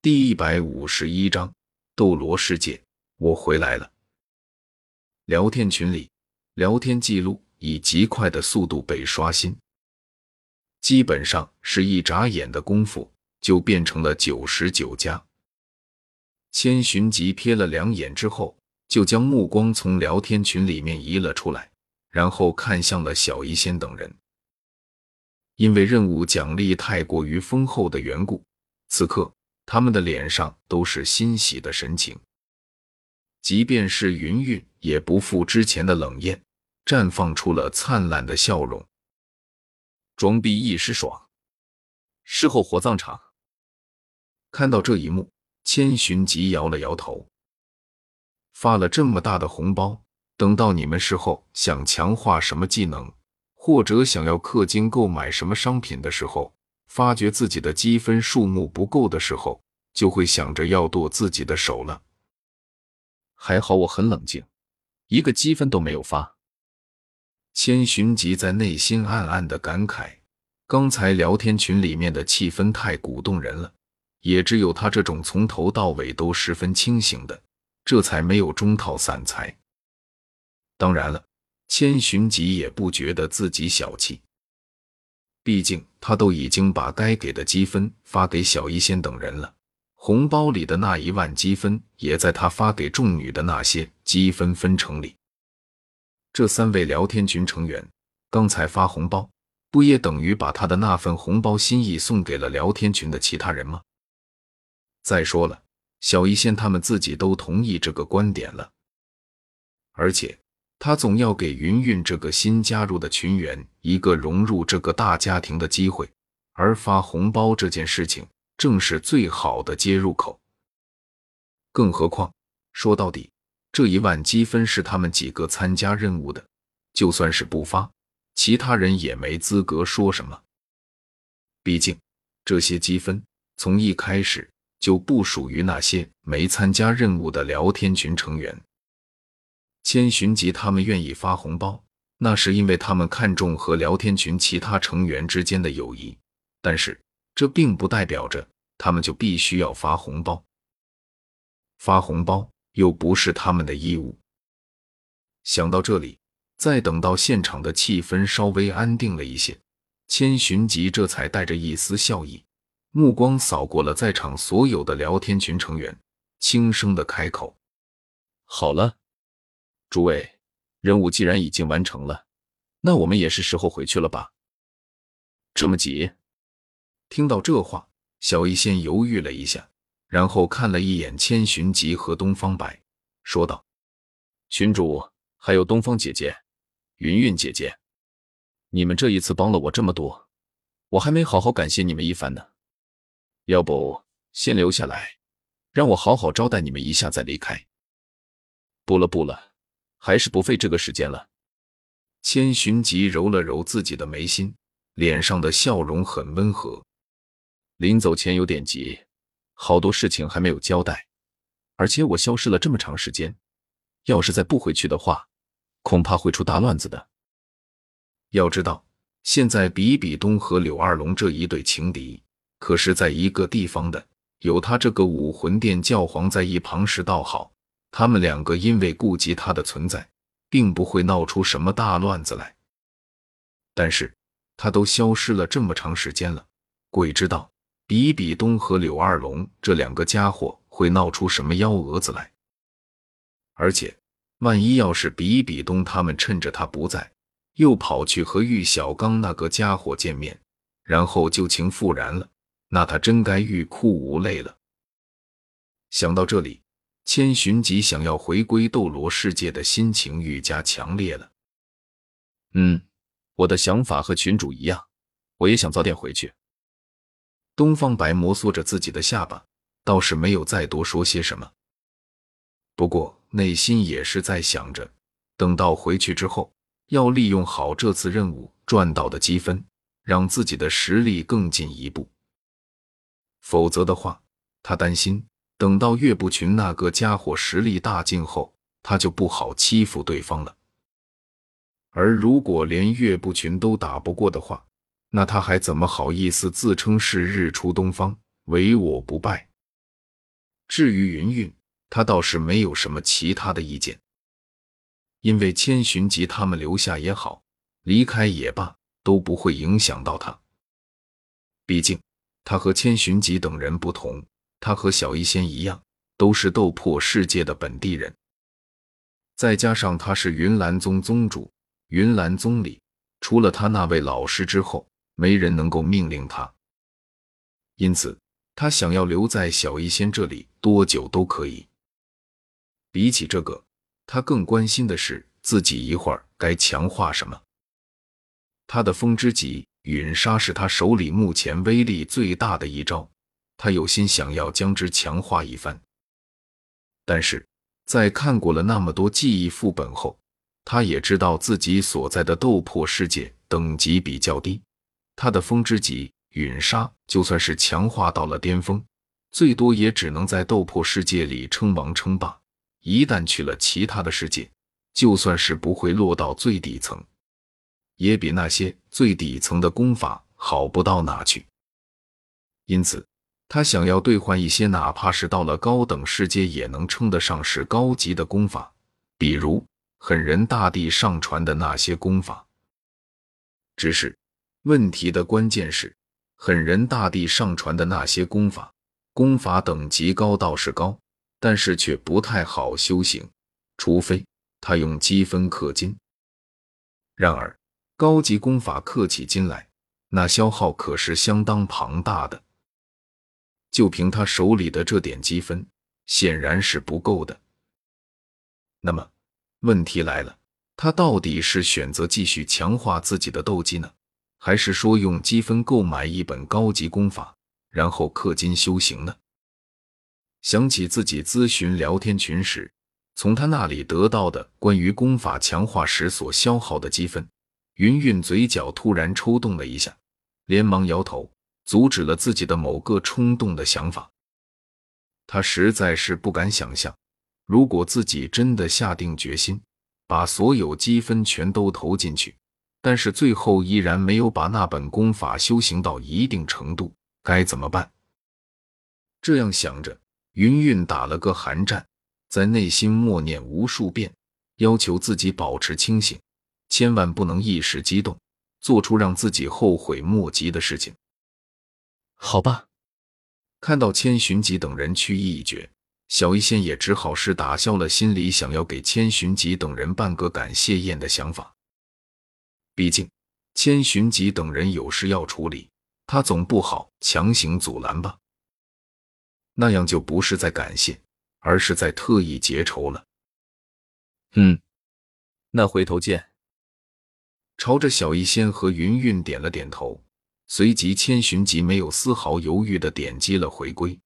第一百五十一章斗罗世界，我回来了。聊天群里，聊天记录以极快的速度被刷新，基本上是一眨眼的功夫就变成了九十九加。千寻疾瞥了两眼之后，就将目光从聊天群里面移了出来，然后看向了小医仙等人。因为任务奖励太过于丰厚的缘故，此刻他们的脸上都是欣喜的神情。即便是云云，也不复之前的冷艳，绽放出了灿烂的笑容。装逼一时爽，事后火葬场。看到这一幕，千寻疾摇了摇头。发了这么大的红包，等到你们事后想强化什么技能？或者想要氪金购买什么商品的时候，发觉自己的积分数目不够的时候，就会想着要剁自己的手了。还好我很冷静，一个积分都没有发。千寻疾在内心暗暗的感慨：刚才聊天群里面的气氛太鼓动人了，也只有他这种从头到尾都十分清醒的，这才没有中套散财。当然了。千寻疾也不觉得自己小气，毕竟他都已经把该给的积分发给小医仙等人了，红包里的那一万积分也在他发给众女的那些积分分成里。这三位聊天群成员刚才发红包，不也等于把他的那份红包心意送给了聊天群的其他人吗？再说了，小医仙他们自己都同意这个观点了，而且。他总要给云云这个新加入的群员一个融入这个大家庭的机会，而发红包这件事情正是最好的接入口。更何况，说到底，这一万积分是他们几个参加任务的，就算是不发，其他人也没资格说什么。毕竟，这些积分从一开始就不属于那些没参加任务的聊天群成员。千寻疾他们愿意发红包，那是因为他们看重和聊天群其他成员之间的友谊。但是这并不代表着他们就必须要发红包，发红包又不是他们的义务。想到这里，再等到现场的气氛稍微安定了一些，千寻疾这才带着一丝笑意，目光扫过了在场所有的聊天群成员，轻声的开口：“好了。”诸位，任务既然已经完成了，那我们也是时候回去了吧？这么急？听到这话，小医仙犹豫了一下，然后看了一眼千寻疾和东方白，说道：“群主，还有东方姐姐、云云姐姐，你们这一次帮了我这么多，我还没好好感谢你们一番呢。要不先留下来，让我好好招待你们一下再离开？不了，不了。”还是不费这个时间了。千寻疾揉了揉自己的眉心，脸上的笑容很温和。临走前有点急，好多事情还没有交代，而且我消失了这么长时间，要是再不回去的话，恐怕会出大乱子的。要知道，现在比比东和柳二龙这一对情敌，可是在一个地方的，有他这个武魂殿教皇在一旁时倒好。他们两个因为顾及他的存在，并不会闹出什么大乱子来。但是，他都消失了这么长时间了，鬼知道比比东和柳二龙这两个家伙会闹出什么幺蛾子来。而且，万一要是比比东他们趁着他不在，又跑去和玉小刚那个家伙见面，然后旧情复燃了，那他真该欲哭无泪了。想到这里。千寻疾想要回归斗罗世界的心情愈加强烈了。嗯，我的想法和群主一样，我也想早点回去。东方白摩挲着自己的下巴，倒是没有再多说些什么。不过内心也是在想着，等到回去之后，要利用好这次任务赚到的积分，让自己的实力更进一步。否则的话，他担心。等到岳不群那个家伙实力大进后，他就不好欺负对方了。而如果连岳不群都打不过的话，那他还怎么好意思自称是日出东方，唯我不败？至于云云，他倒是没有什么其他的意见，因为千寻疾他们留下也好，离开也罢，都不会影响到他。毕竟他和千寻疾等人不同，他和小医仙一样，都是斗破世界的本地人。再加上他是云岚宗宗主，云岚宗里除了他那位老师之后，没人能够命令他。因此，他想要留在小医仙这里多久都可以。比起这个，他更关心的是自己一会儿该强化什么。他的风之极陨沙是他手里目前威力最大的一招，他有心想要将之强化一番，但是。在看过了那么多记忆副本后，他也知道自己所在的斗破世界等级比较低。他的风之极陨沙就算是强化到了巅峰，最多也只能在斗破世界里称王称霸。一旦去了其他的世界，就算是不会落到最底层，也比那些最底层的功法好不到哪去。因此。他想要兑换一些，哪怕是到了高等世界也能称得上是高级的功法，比如狠人大帝上传的那些功法。只是问题的关键是，狠人大帝上传的那些功法，功法等级高倒是高，但是却不太好修行，除非他用积分氪金。然而，高级功法氪起金来，那消耗可是相当庞大的。就凭他手里的这点积分，显然是不够的。那么，问题来了，他到底是选择继续强化自己的斗技呢，还是说用积分购买一本高级功法，然后氪金修行呢？想起自己咨询聊天群时，从他那里得到的关于功法强化时所消耗的积分，云云嘴角突然抽动了一下，连忙摇头。阻止了自己的某个冲动的想法。他实在是不敢想象，如果自己真的下定决心，把所有积分全都投进去，但是最后依然没有把那本功法修行到一定程度，该怎么办？这样想着，云云打了个寒战，在内心默念无数遍，要求自己保持清醒，千万不能一时激动，做出让自己后悔莫及的事情。好吧，看到千寻疾等人去意已决，小医仙也只好是打消了心里想要给千寻疾等人办个感谢宴的想法。毕竟千寻疾等人有事要处理，他总不好强行阻拦吧？那样就不是在感谢，而是在特意结仇了。嗯，那回头见。朝着小医仙和云云点了点头。随即，千寻疾没有丝毫犹豫的点击了回归。